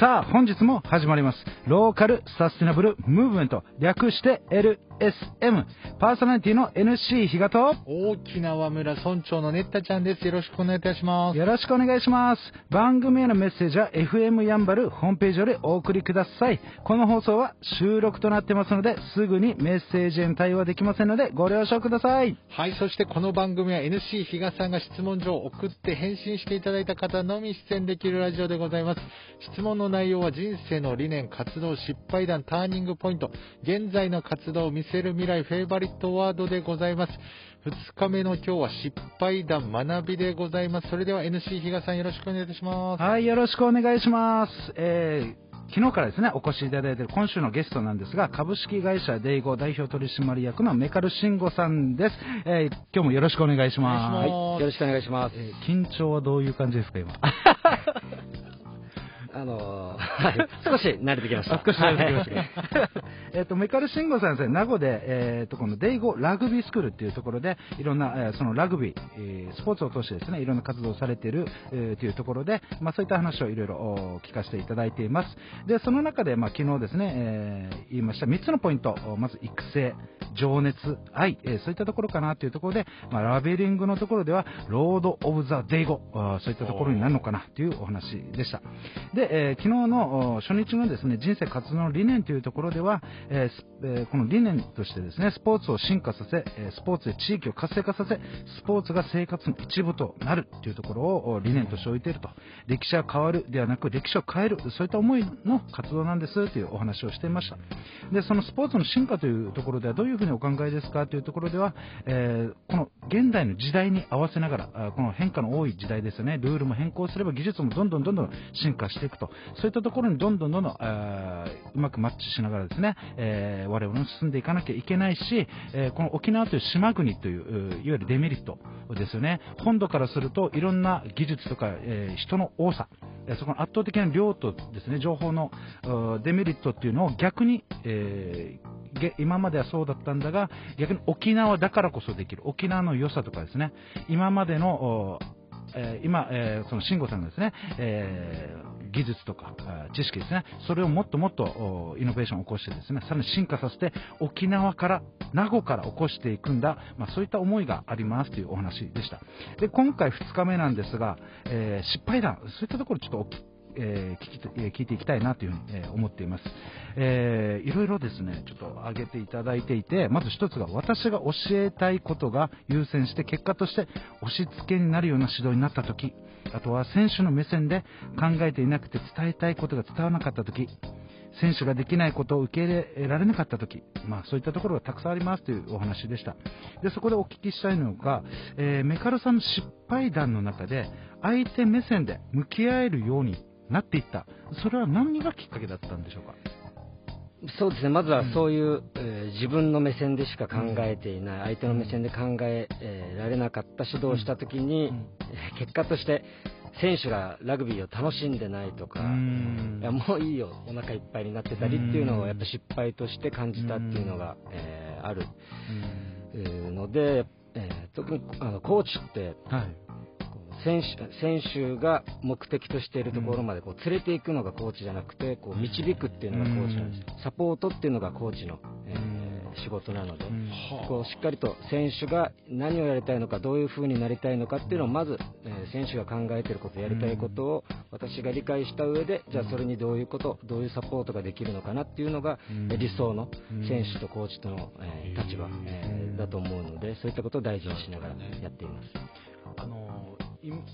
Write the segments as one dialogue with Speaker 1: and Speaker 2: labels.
Speaker 1: さあ、本日も始まります。ローカルサステナブルムーブメント、略して L SM。パーソナリティの NC 比嘉と、
Speaker 2: 大きな和村村長のねったちゃんです。よろしくお願いいたします。
Speaker 1: よろしくお願いします。番組へのメッセージは FM やんばるホームページよりお送りください。この放送は収録となってますので、すぐにメッセージへの対応はできませんので、ご了承ください。
Speaker 2: はい、そしてこの番組は NC 比嘉さんが質問状を送って返信していただいた方のみ出演できるラジオでございます。質問の内容は人生の理念、活動、失敗談、ターニングポイント、現在の活動を見せる未来、フェイバリットワードでございます。2日目の今日は失敗談、学びでございます。それでは NC 比嘉さんよろしくお願いいたします。
Speaker 1: はい、よろしくお願いします。えー昨日からですね、お越しいただいている今週のゲストなんですが、株式会社デイゴ代表取締役のメカル慎吾さんです。えー今日もよろしくお願いします。
Speaker 2: お願いします
Speaker 3: はい、よろしくお願いします。
Speaker 1: えー緊張はどういう感じですか、今。
Speaker 3: あのーはい、少し慣れてきました。
Speaker 1: あ少し慣れてきました
Speaker 3: はい
Speaker 1: えっと、銘苅信吾さんですね、名護で、えっと、このデイゴラグビースクールっていうところで、いろんな、えーそのラグビー、えースポーツを通してですね、いろんな活動をされている、えーというところで、まあ、そういった話をいろいろお聞かせていただいています。で、その中で、まあ、昨日ですね、えー言いました3つのポイント、おまず育成、情熱、愛、えーそういったところかなというところで、まあ、ラベリングのところでは、 Lord of the デイゴ、そういったところになるのかなというお話でした。で、でえー昨日の初日のですね、人生活動の理念というところでは、えーえこの理念としてですね、スポーツを進化させ、スポーツで地域を活性化させ、スポーツが生活の一部となるというところを理念として置いていると。歴史は変わるではなく、歴史を変える、そういった思いの活動なんですというお話をしていました。で、そのスポーツの進化というところではどういうふうにお考えですかというところでは、えーこの現代の時代に合わせながら、この変化の多い時代ですよね、ルールも変更すれば技術もどんどんどんどん進化していくと、そういったところにどんどんどんどん、うまくマッチしながらですね、えー我々も進んでいかなきゃいけないし、えーこの沖縄という島国という、いわゆるデメリットですよね、本土からするといろんな技術とか、えー人の多さ、そこの圧倒的な量とですね、情報のデメリットっていうのを逆に、えー今まではそうだったんだが、逆に沖縄だからこそできる、沖縄の良さとかですね、今までの、えー今、えーその慎吾さんがですね、えー技術とか知識ですね、それをもっともっとイノベーションを起こしてですね、さらに進化させて、沖縄から、名護から起こしていくんだ、まあ、そういった思いがありますというお話でした。で、今回2日目なんですが、えー失敗談、そういったところちょっとえー聞きえ聞いていきたいなというふうに、えー思っています。えーいろいろですね、ちょっと挙げていただいていて、まず一つが私が教えたいことが優先して、結果として押し付けになるような指導になったとき、あとは選手の目線で考えていなくて伝えたいことが伝わらなかったとき、選手ができないことを受け入れられなかったとき、まあ、そういったところがたくさんありますというお話でした。で、そこでお聞きしたいのが、えーメカルさんの失敗談の中で、相手目線で向き合えるようになっていった。それは何がきっかけだったんでしょうか？
Speaker 3: そうですね、まずはそういう、えー自分の目線でしか考えていない、相手の目線で考ええーられなかった指導をしたときに、
Speaker 1: うん。
Speaker 3: えー結果として、選手がラグビーを楽しんでないとか、いやもういいよ、お腹いっぱいになってたりっていうのをやっぱ失敗として感じたっていうのが、えーある。えーので、えー特にあのコーチって、
Speaker 1: はい。
Speaker 3: 選手選手が目的としているところまでこう連れていくのがコーチじゃなくてこう導くっていうのがコーチなんですサポートっていうのがコーチの、えー仕事なので、
Speaker 1: うん。
Speaker 3: こうしっかりと選手が何をやりたいのかどういう風になりたいのかっていうのをまず、えー選手が考えていることやりたいことを私が理解した上でじゃあそれにどういうことどういうサポートができるのかなっていうのが、理想の
Speaker 1: うん。
Speaker 3: 選手とコーチとの、えー立場、えーだと思うのでそういったことを大事にしながらやっています。
Speaker 1: あの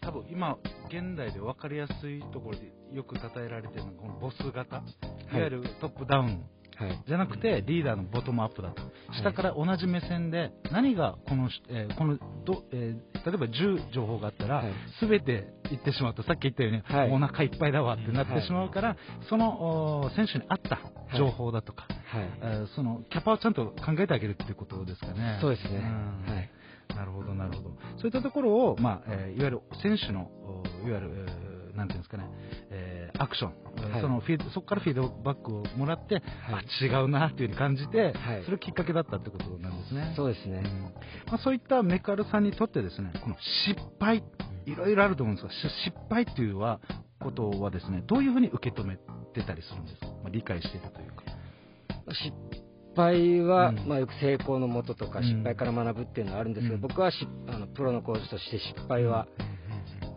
Speaker 1: 多分今、現代で分かりやすいところでよく称えられているのが、このボス型、い。わゆるトップダウン。
Speaker 3: はい。
Speaker 1: じゃなくて、リーダーのボトムアップだと、下から同じ目線で、何がこの、えーこのどえー例えば10情報があったら
Speaker 3: はい、
Speaker 1: すべ、て言ってしまうと、さっき言ったように、
Speaker 3: はい。
Speaker 1: お腹いっぱいだわってなってしまうから、そのお選手に合った情報だとか、
Speaker 3: はい。
Speaker 1: えーそのキャパをちゃんと考えてあげるっていうことですかね。
Speaker 3: そうですね。
Speaker 1: うん。
Speaker 3: はい。
Speaker 1: なるほど、なるほど。そういったところを、まあ、えーいわゆる選手の、おいわゆる、えーなんていうんですかね、えーアクション、えー
Speaker 3: はい
Speaker 1: そのフィードそこからフィードバックをもらって、
Speaker 3: はい
Speaker 1: あ、違うなっていうふうに感じて、
Speaker 3: はい
Speaker 1: それがきっかけだったってことなんですね。
Speaker 3: そうですね。
Speaker 1: うんまあ、そういったメカルさんにとってですね、この失敗、いろいろあると思うんですが、し失敗っていうのは、ことはですね、どういうふうに受け止めてたりするんですか、まあ、理解しているというか。
Speaker 3: 失敗は、うん、まあ、よく成功のもととか、失敗から学ぶっていうのはあるんですけど、うん、僕はしあのプロのコーチとして失敗は、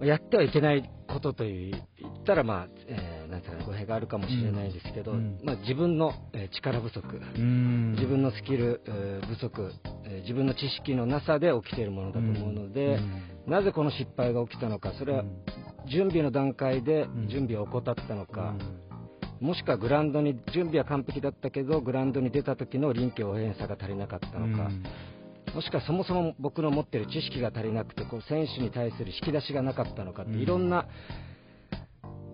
Speaker 3: やってはいけないことと言ったら、まあえー、なんていうか語弊があるかもしれないですけど、うん、まあ、自分の、え力不足、自分のスキル、えー、不足、えー、自分の知識のなさで起きているものだと思うので、なぜこの失敗が起きたのか、それは準備の段階で準備を怠ったのか、もしくはグラウンドに準備は完璧だったけどグラウンドに出た時の臨機応変さが足りなかったのか、もしくはそもそも僕の持っている知識が足りなくてこう選手に対する引き出しがなかったのかっていろんな、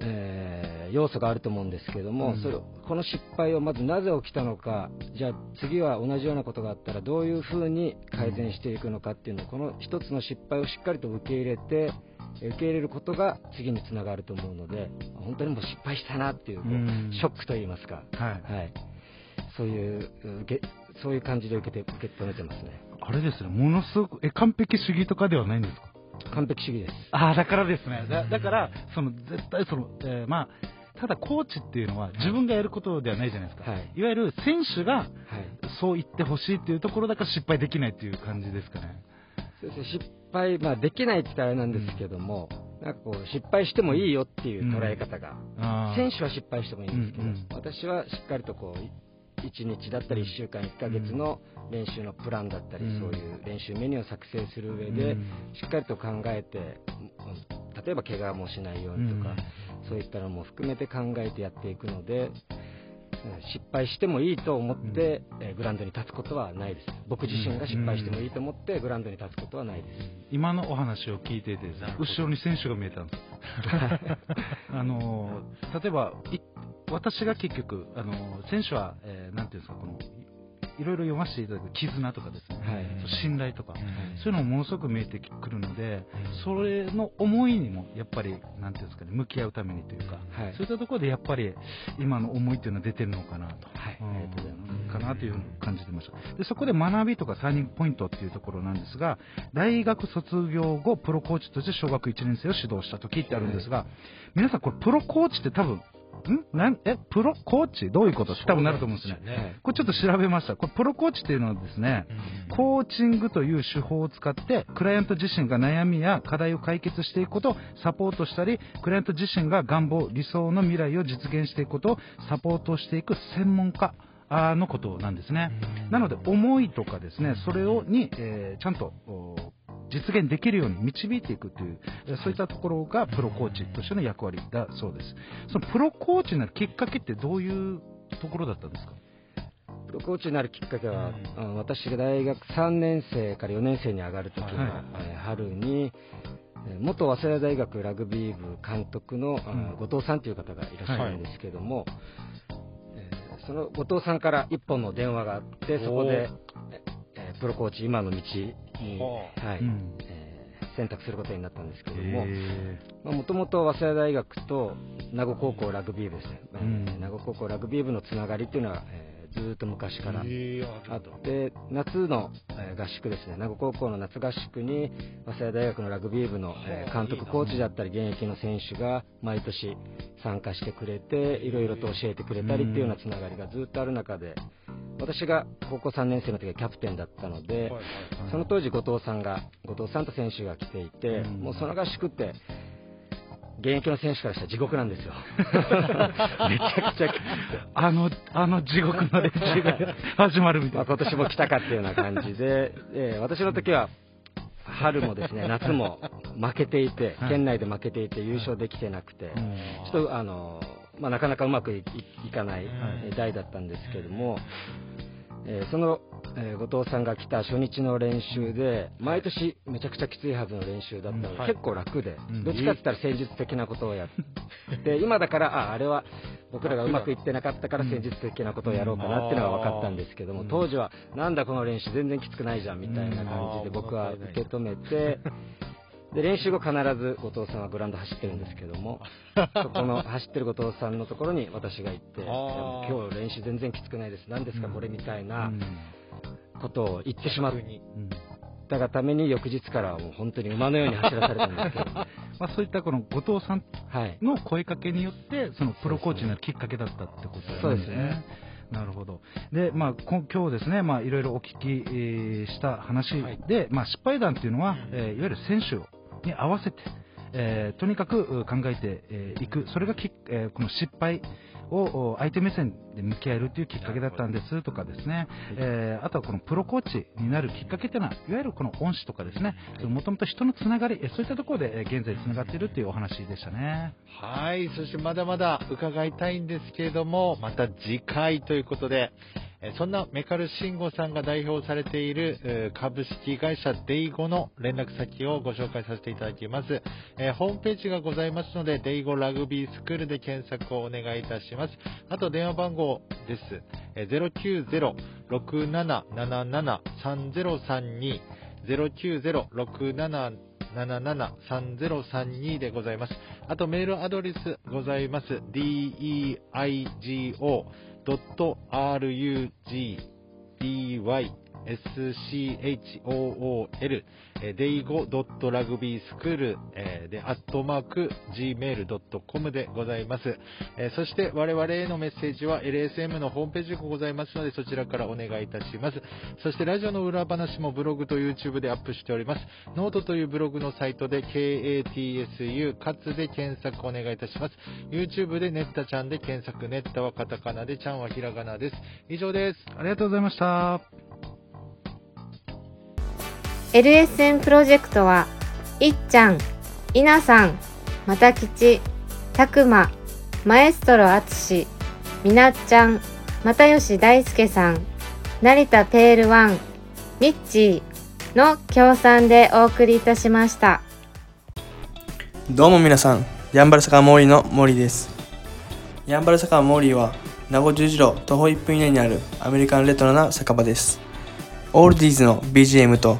Speaker 3: えー、要素があると思うんですけども、うん、それこの失敗をまずなぜ起きたのかじゃあ次は同じようなことがあったらどういうふうに改善していくのかっていうのをこの一つの失敗をしっかりと受け入れて受け入れることが次につながると思うので本当にもう失敗したなっていうショックといいますか、はい、はい、そういうそういう感じで受けて受け止めてますね。
Speaker 1: あれですね。ものすごくえ完璧主義とかではないんですか？
Speaker 3: 完璧主義です。
Speaker 1: ああだからですね。だだからその絶対その、えー、まあただコーチっていうのは自分がやることではないじゃないですか、はい、いわゆる選手がそう言ってほしいっていうところだから失敗できないっていう感じですかね。
Speaker 3: そうですね失敗、まあ、できないって言ったらあれなんですけども、うん、なんかこう失敗してもいいよっていう捉え方が、うん、選手は失敗してもいいんですけど、うんうん、私はしっかりとこう1日だったり1週間、1ヶ月の練習のプランだったり、そういう練習メニューを作成する上で、しっかりと考えて、例えば怪我もしないようにとか、そういったのも含めて考えてやっていくので、失敗してもいいと思って、うん、えグラウンドに立つことはないです。僕自身が失敗してもいいと思ってグラウンドに立つことはないです、
Speaker 1: 今のお話を聞いてて後ろに選手が見えたんです。あの例えば私が結局あの選手は、えー、なんていうんですかこのいろいろ読ませていただく絆とかですね、はい、信頼とか、はい、そういうのもものすごく見えてくるので、それの思いにもやっぱり、なんていうんですかね、向き合うためにというか、はい、そういったところでやっぱり今の思いっていうのは出てるのかなと、はい、ありがとうございます。かなというふうに感じてました。でそこで学びとかターニングポイントっていうところなんですが、大学卒業後、プロコーチとして小学1年生を指導した時ってあるんですが、皆さんこれプロコーチって多分んなんえ、プロコーチ？どういうこと？って多分なると思うんですね。ねこれちょっと調べました。これプロコーチっていうのはですね、うん、コーチングという手法を使って、クライアント自身が悩みや課題を解決していくことをサポートしたり、クライアント自身が願望、理想の未来を実現していくことをサポートしていく専門家。のことなんですね。なので、思いとかですね、それをに、えー、ちゃんと実現できるように導いていくという、そういったところがプロコーチとしての役割だそうです。そのプロコーチになるきっかけってどういうところだったんですか？
Speaker 3: プロコーチになるきっかけは、うん、私が大学3年生から4年生に上がるときの、はい、春に、元早稲田大学ラグビー部監督の、うん、後藤さんという方がいらっしゃるんですけども、はい、その後藤さんから1本の電話があって、そこで、えプロコーチ、今の道に、はいえー、選択することになったんですけども、もともと早稲田大学と名護高校ラグビー部ですね、うん、名護高校ラグビー部のつながりっていうのは、えーずっと昔からあって夏の合宿ですね。名護高校の夏合宿に早稲田大学のラグビー部の監督コーチだったり現役の選手が毎年参加してくれていろいろと教えてくれたりっていうようなつながりがずっとある中で私が高校3年生の時はキャプテンだったので、その当時、後藤さんが、後藤さんと選手が来ていて、もうその合宿って、現役の選手からしたら地獄なんですよ。めちゃくちゃ
Speaker 1: あの、あの地獄の練習が始まるみたいな。まあ、
Speaker 3: 今年も来たかっていうような感じで、えー、私の時は、春もですね、夏も負けていて、県内で負けていて優勝できてなくて、ちょっとあの、まあ、なかなかうまくいかない代だったんですけども、えー、その、えー、後藤さんが来た初日の練習で、毎年めちゃくちゃきついはずの練習だったので、結構楽で、どっちかって言ったら戦術的なことをやって、今だから、あ、あれは僕らがうまくいってなかったから戦術的なことをやろうかなっていうのが分かったんですけども、当時は、なんだこの練習全然きつくないじゃんみたいな感じで僕は受け止めて、で練習後必ず後藤さんはグラウンド走ってるんですけども そこの走ってる後藤さんのところに私が行って今日練習全然きつくないです。何ですかこれみたいなことを言ってしまったがために翌日からはもう本当に馬のように走らされたんですけど。
Speaker 1: まあ、そういったこの後藤さんの声かけによって、そのプロコーチになるきっかけだったってことですね。そうですね。なるほど。で、まあ、今日ですね、まあ、いろいろお聞き、えー、した話で、はい、まあ、失敗談っていうのは、えー、いわゆる選手に合わせて、えー、とにかく考えていく、それがき、えー、この失敗を相手目線で向き合えるというきっかけだったんですとかですね、えー、あとはこのプロコーチになるきっかけというのは、いわゆるこの恩師とかですね、もともと人のつながり、そういったところで現在つながっているというお話でしたね。
Speaker 2: はい、そしてまだまだ伺いたいんですけれども、また次回ということで、そんなメカル慎吾さんが代表されている株式会社デイゴの連絡先をご紹介させていただきます。ホームページがございますので、デイゴラグビースクールで検索をお願いいたします。あと電話番号です。090-6777-3032 090-6777-3032でございます。あとメールアドレスございます。deigo rugby school、デイゴ dot rugby school、で、アットマーク gmail.com でございますえ。そして我々へのメッセージは LSM のホームページがございますので、そちらからお願いいたします。そしてラジオの裏話もブログと YouTube でアップしております。ノートというブログのサイトで KATSU かつで検索お願いいたします。YouTube でネッタちゃんで検索、ネッタはカタカナで、ちゃんはひらがなです。以上です。
Speaker 1: ありがとうございました。
Speaker 4: LSN プロジェクトは、いっちゃん、いなさん、またきち、たくま、マエストロあつし、みなっちゃん、又吉大輔さん、成田ペールワン、ミッチーの協賛でお送りいたしました。
Speaker 5: どうも皆さん、ヤンバル坂モーリーの森です。ヤンバル坂モーリーは、名護十字路徒歩1分以内にあるアメリカンレトロな酒場です。オールディーズの BGM と